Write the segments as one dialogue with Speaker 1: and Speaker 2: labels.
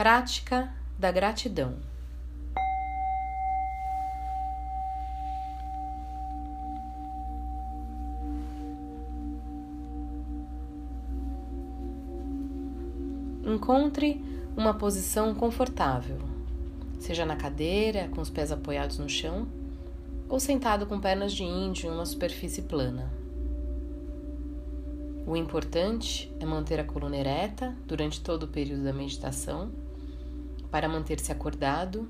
Speaker 1: Prática da gratidão. Encontre uma posição confortável, seja na cadeira, com os pés apoiados no chão, ou sentado com pernas de índio em uma superfície plana. O importante é manter a coluna ereta durante todo o período da meditação para manter-se acordado,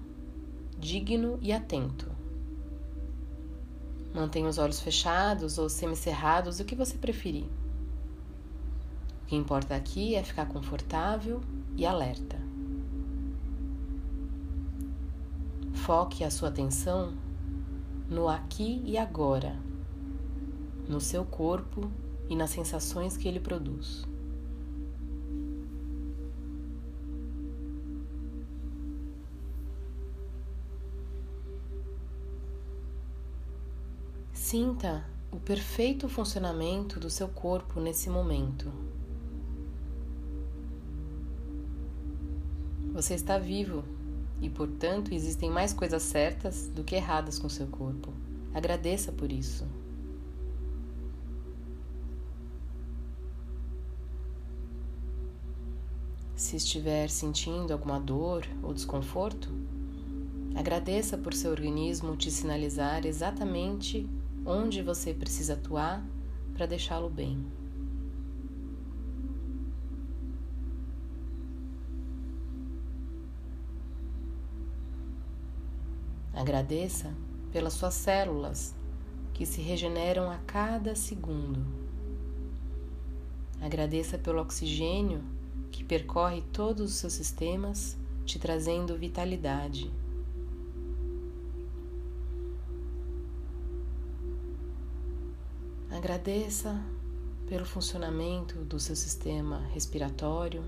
Speaker 1: digno e atento. Mantenha os olhos fechados ou semicerrados, o que você preferir. O que importa aqui é ficar confortável e alerta. Foque a sua atenção no aqui e agora, no seu corpo e nas sensações que ele produz. Sinta o perfeito funcionamento do seu corpo nesse momento. Você está vivo e, portanto, existem mais coisas certas do que erradas com seu corpo. Agradeça por isso. Se estiver sentindo alguma dor ou desconforto, agradeça por seu organismo te sinalizar exatamente onde você precisa atuar para deixá-lo bem. Agradeça pelas suas células que se regeneram a cada segundo. Agradeça pelo oxigênio que percorre todos os seus sistemas, te trazendo vitalidade. Agradeça pelo funcionamento do seu sistema respiratório,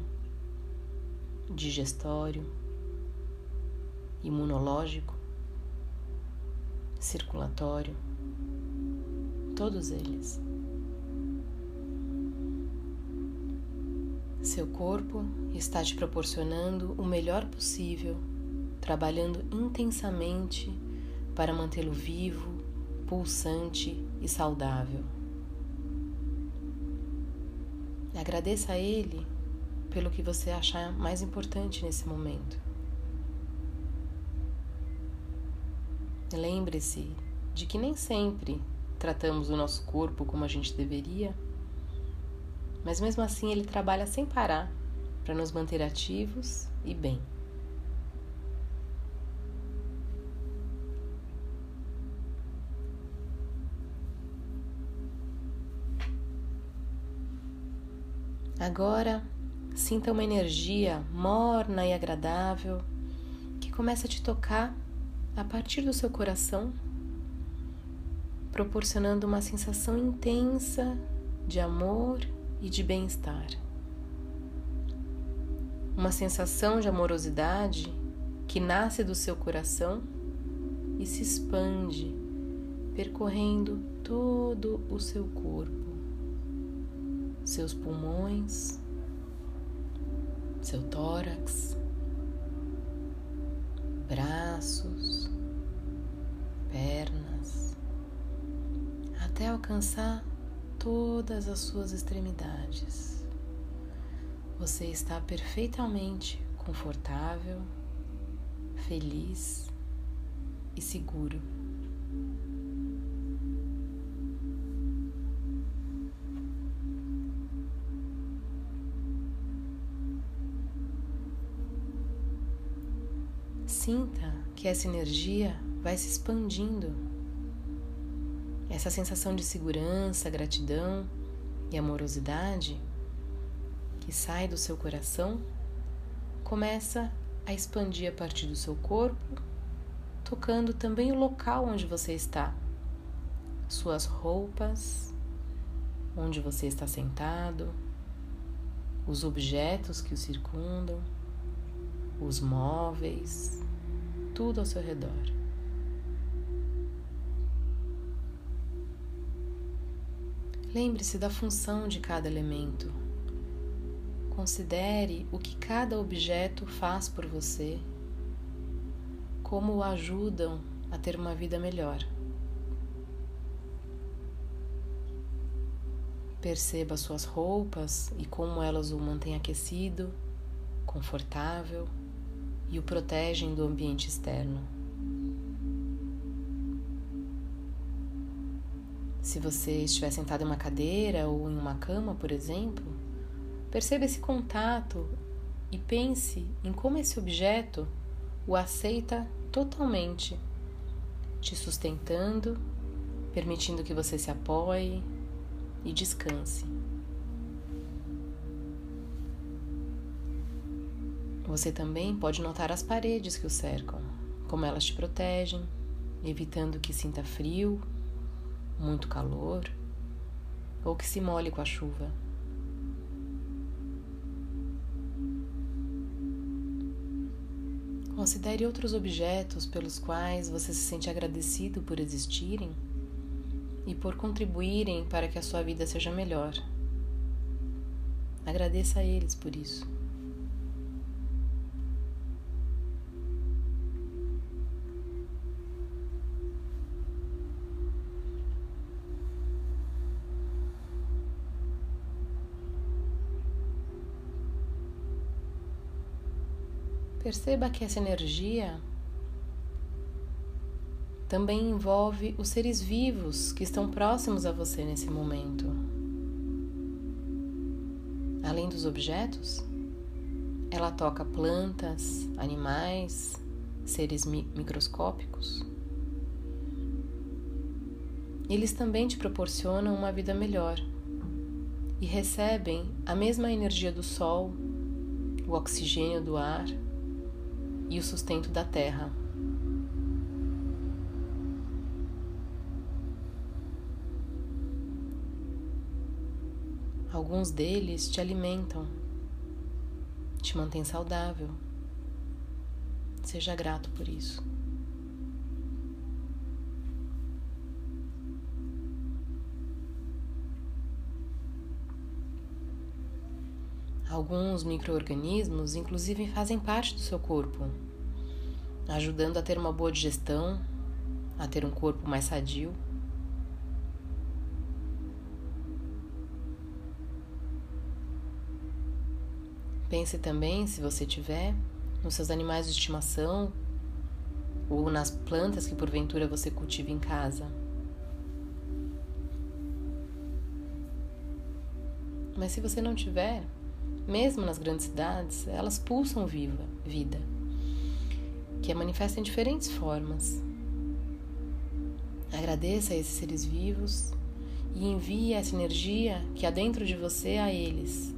Speaker 1: digestório, imunológico, circulatório, todos eles. Seu corpo está te proporcionando o melhor possível, trabalhando intensamente para mantê-lo vivo, pulsante e saudável. Agradeça a Ele pelo que você achar mais importante nesse momento. Lembre-se de que nem sempre tratamos o nosso corpo como a gente deveria, mas mesmo assim ele trabalha sem parar para nos manter ativos e bem. Agora, sinta uma energia morna e agradável que começa a te tocar a partir do seu coração, proporcionando uma sensação intensa de amor e de bem-estar. Uma sensação de amorosidade que nasce do seu coração e se expande, percorrendo todo o seu corpo seus pulmões, seu tórax, braços, pernas, até alcançar todas as suas extremidades. Você está perfeitamente confortável, feliz e seguro. Sinta que essa energia vai se expandindo. Essa sensação de segurança, gratidão e amorosidade que sai do seu coração começa a expandir a partir do seu corpo, tocando também o local onde você está, suas roupas, onde você está sentado, os objetos que o circundam, os móveis, tudo ao seu redor. Lembre-se da função de cada elemento. considere o que cada objeto faz por você, como o ajudam a ter uma vida melhor. Perceba suas roupas e como elas o mantêm aquecido, confortável e o protegem do ambiente externo. Se você estiver sentado em uma cadeira ou em uma cama, por exemplo, perceba esse contato e pense em como esse objeto o aceita totalmente, te sustentando, permitindo que você se apoie, e descanse. Você também pode notar as paredes que o cercam, como elas te protegem, evitando que sinta frio, muito calor ou que se molhe com a chuva. Considere outros objetos pelos quais você se sente agradecido por existirem e por contribuírem para que a sua vida seja melhor. Agradeça a eles por isso. Perceba que essa energia também envolve os seres vivos que estão próximos a você nesse momento. Além dos objetos, ela toca plantas, animais, seres mi microscópicos. Eles também te proporcionam uma vida melhor e recebem a mesma energia do sol, o oxigênio do ar e o sustento da terra. Alguns deles te alimentam, te mantêm saudável. Seja grato por isso. Alguns microorganismos, inclusive, fazem parte do seu corpo, ajudando a ter uma boa digestão, a ter um corpo mais sadio. Pense também, se você tiver, nos seus animais de estimação ou nas plantas que porventura você cultiva em casa. Mas se você não tiver, mesmo nas grandes cidades, elas pulsam viva, vida, que é manifesta em diferentes formas. Agradeça a esses seres vivos e envie essa energia que há dentro de você a eles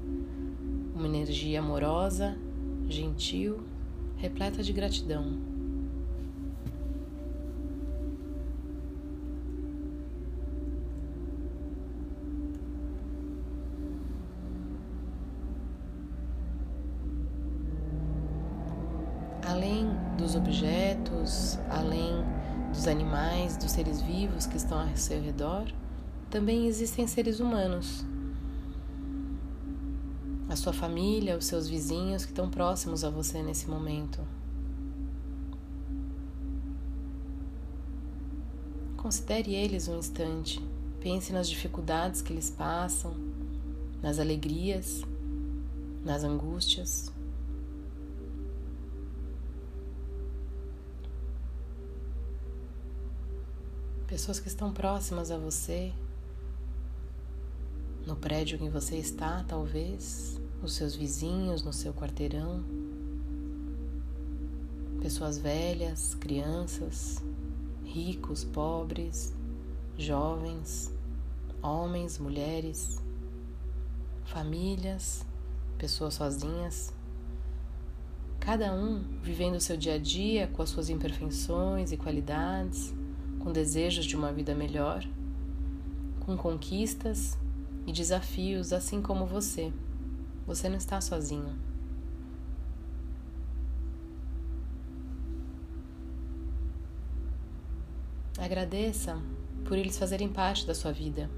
Speaker 1: uma energia amorosa, gentil, repleta de gratidão. Dos objetos, além dos animais, dos seres vivos que estão ao seu redor, também existem seres humanos a sua família, os seus vizinhos que estão próximos a você nesse momento. Considere eles um instante. Pense nas dificuldades que eles passam, nas alegrias, nas angústias. Pessoas que estão próximas a você, no prédio em que você está, talvez, os seus vizinhos, no seu quarteirão, pessoas velhas, crianças, ricos, pobres, jovens, homens, mulheres, famílias, pessoas sozinhas, cada um vivendo o seu dia a dia com as suas imperfeições e qualidades, com desejos de uma vida melhor, com conquistas e desafios, assim como você. Você não está sozinho. Agradeça por eles fazerem parte da sua vida.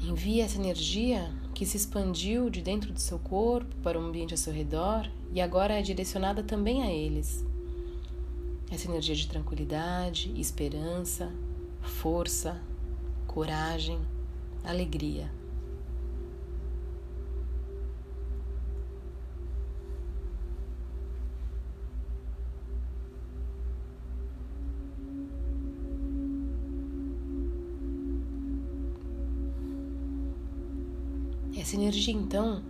Speaker 1: Envie essa energia que se expandiu de dentro do seu corpo para o ambiente ao seu redor e agora é direcionada também a eles. Essa energia de tranquilidade, esperança, força, coragem, alegria. Essa energia então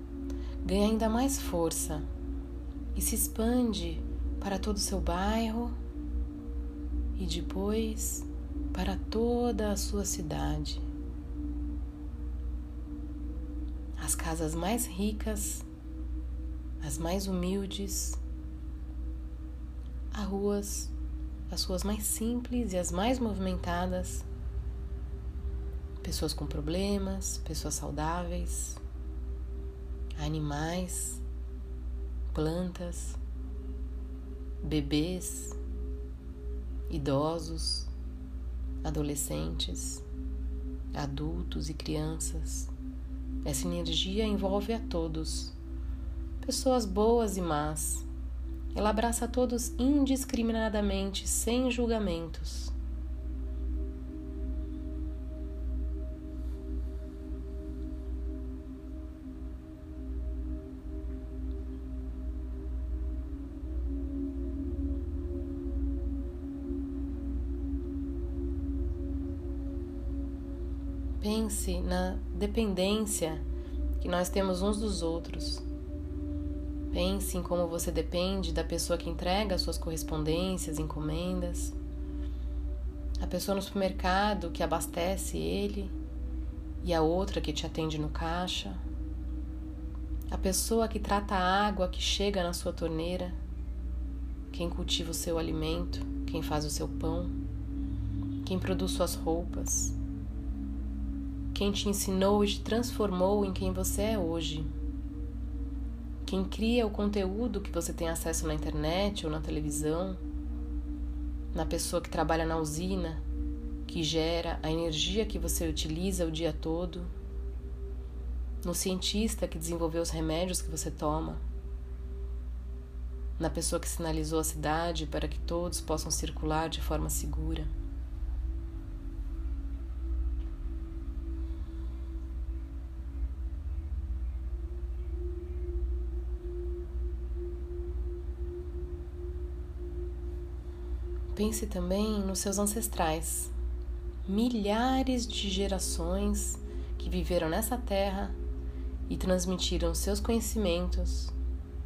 Speaker 1: ganha ainda mais força e se expande para todo o seu bairro e depois para toda a sua cidade. As casas mais ricas, as mais humildes, as ruas, as ruas mais simples e as mais movimentadas, pessoas com problemas, pessoas saudáveis, animais, plantas, bebês, idosos, adolescentes, adultos e crianças. Essa energia envolve a todos, pessoas boas e más. Ela abraça a todos indiscriminadamente, sem julgamentos. Pense na dependência que nós temos uns dos outros. Pense em como você depende da pessoa que entrega suas correspondências, encomendas, a pessoa no supermercado que abastece ele e a outra que te atende no caixa, a pessoa que trata a água que chega na sua torneira, quem cultiva o seu alimento, quem faz o seu pão, quem produz suas roupas quem te ensinou e te transformou em quem você é hoje. Quem cria o conteúdo que você tem acesso na internet ou na televisão, na pessoa que trabalha na usina, que gera a energia que você utiliza o dia todo, no cientista que desenvolveu os remédios que você toma, na pessoa que sinalizou a cidade para que todos possam circular de forma segura. Pense também nos seus ancestrais, milhares de gerações que viveram nessa terra e transmitiram seus conhecimentos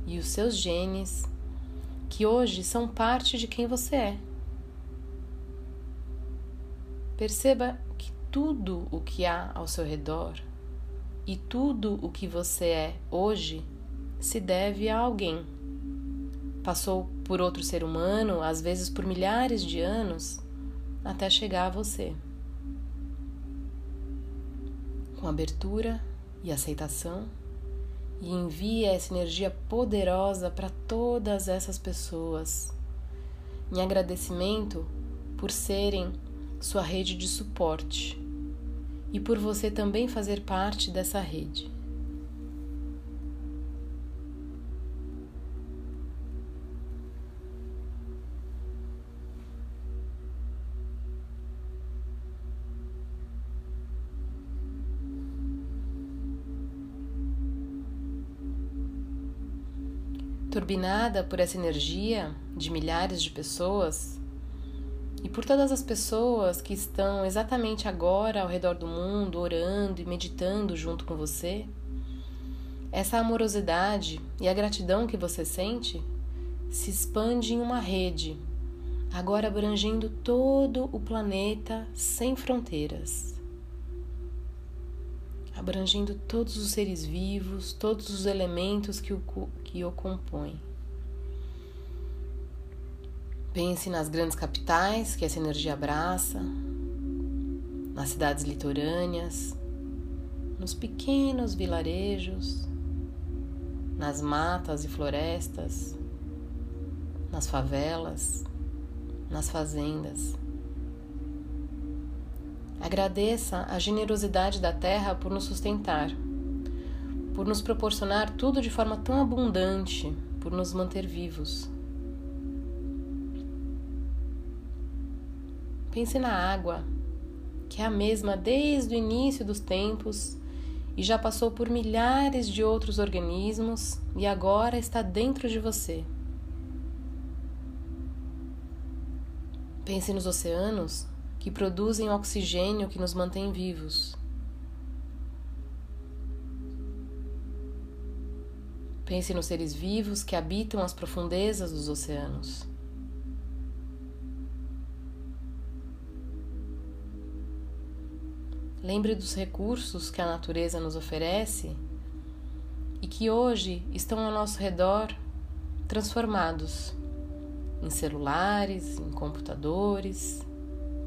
Speaker 1: e os seus genes, que hoje são parte de quem você é. Perceba que tudo o que há ao seu redor e tudo o que você é hoje se deve a alguém passou por outro ser humano, às vezes por milhares de anos, até chegar a você. Com abertura e aceitação, e envie essa energia poderosa para todas essas pessoas, em agradecimento por serem sua rede de suporte e por você também fazer parte dessa rede. Turbinada por essa energia de milhares de pessoas e por todas as pessoas que estão exatamente agora ao redor do mundo orando e meditando junto com você, essa amorosidade e a gratidão que você sente se expande em uma rede, agora abrangendo todo o planeta sem fronteiras abrangendo todos os seres vivos, todos os elementos que o, que o compõem. Pense nas grandes capitais que essa energia abraça, nas cidades litorâneas, nos pequenos vilarejos, nas matas e florestas, nas favelas, nas fazendas. Agradeça a generosidade da terra por nos sustentar, por nos proporcionar tudo de forma tão abundante, por nos manter vivos. Pense na água, que é a mesma desde o início dos tempos e já passou por milhares de outros organismos e agora está dentro de você. Pense nos oceanos que produzem oxigênio que nos mantém vivos. Pense nos seres vivos que habitam as profundezas dos oceanos. Lembre dos recursos que a natureza nos oferece e que hoje estão ao nosso redor transformados em celulares, em computadores,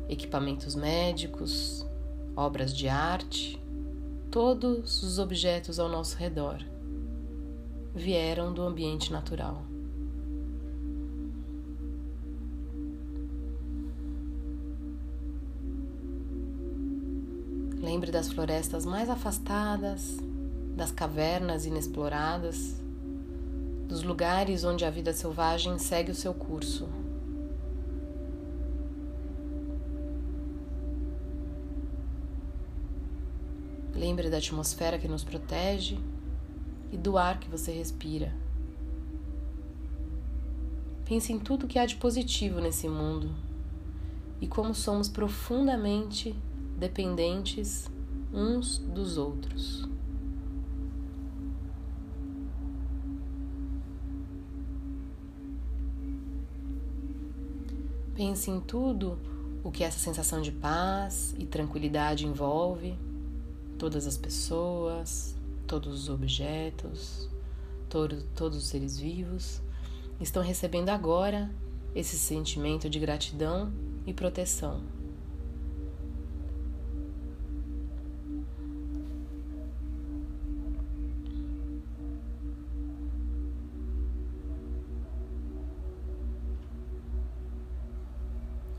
Speaker 1: equipamentos médicos, obras de arte, todos os objetos ao nosso redor vieram do ambiente natural. Lembre das florestas mais afastadas, das cavernas inexploradas, dos lugares onde a vida selvagem segue o seu curso. Lembre da atmosfera que nos protege e do ar que você respira. Pense em tudo que há de positivo nesse mundo e como somos profundamente dependentes uns dos outros. Pense em tudo o que essa sensação de paz e tranquilidade envolve, todas as pessoas, todos os objetos, todo, todos os seres vivos estão recebendo agora esse sentimento de gratidão e proteção.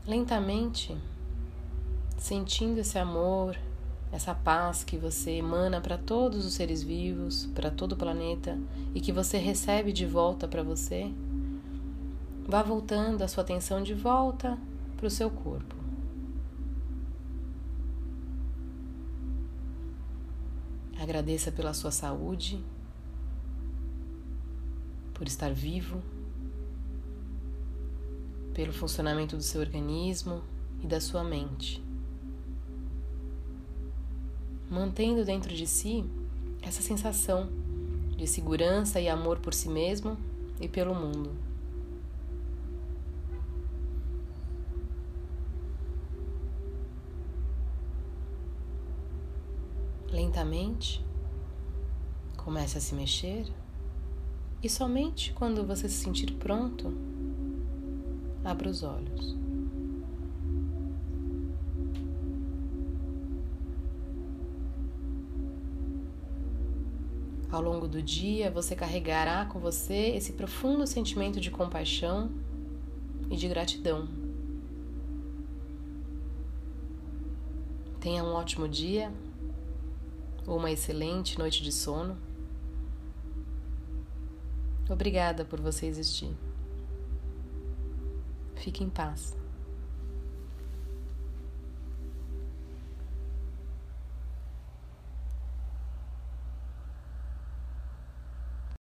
Speaker 1: Lentamente, sentindo esse amor, essa paz que você emana para todos os seres vivos, para todo o planeta e que você recebe de volta para você, vá voltando a sua atenção de volta para o seu corpo. Agradeça pela sua saúde, por estar vivo, pelo funcionamento do seu organismo e da sua mente mantendo dentro de si essa sensação de segurança e amor por si mesmo e pelo mundo. Lentamente, comece a se mexer e somente quando você se sentir pronto, abra os olhos. Ao longo do dia, você carregará com você esse profundo sentimento de compaixão e de gratidão. Tenha um ótimo dia ou uma excelente noite de sono. Obrigada por você existir. Fique em paz.